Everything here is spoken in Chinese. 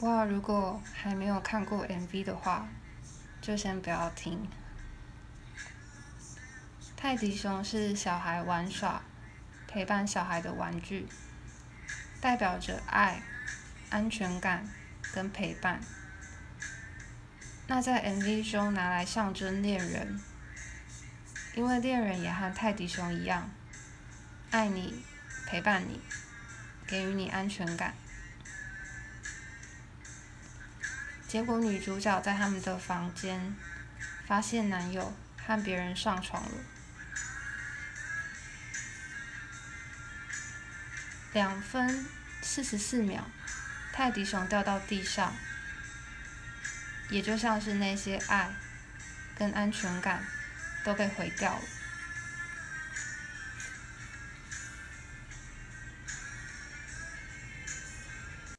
哇，如果还没有看过 MV 的话，就先不要听。泰迪熊是小孩玩耍、陪伴小孩的玩具，代表着爱、安全感跟陪伴。那在 MV 中拿来象征恋人，因为恋人也和泰迪熊一样，爱你、陪伴你、给予你安全感。结果女主角在他们的房间发现男友和别人上床了。两分四十四秒，泰迪熊掉到地上，也就像是那些爱跟安全感都被毁掉了。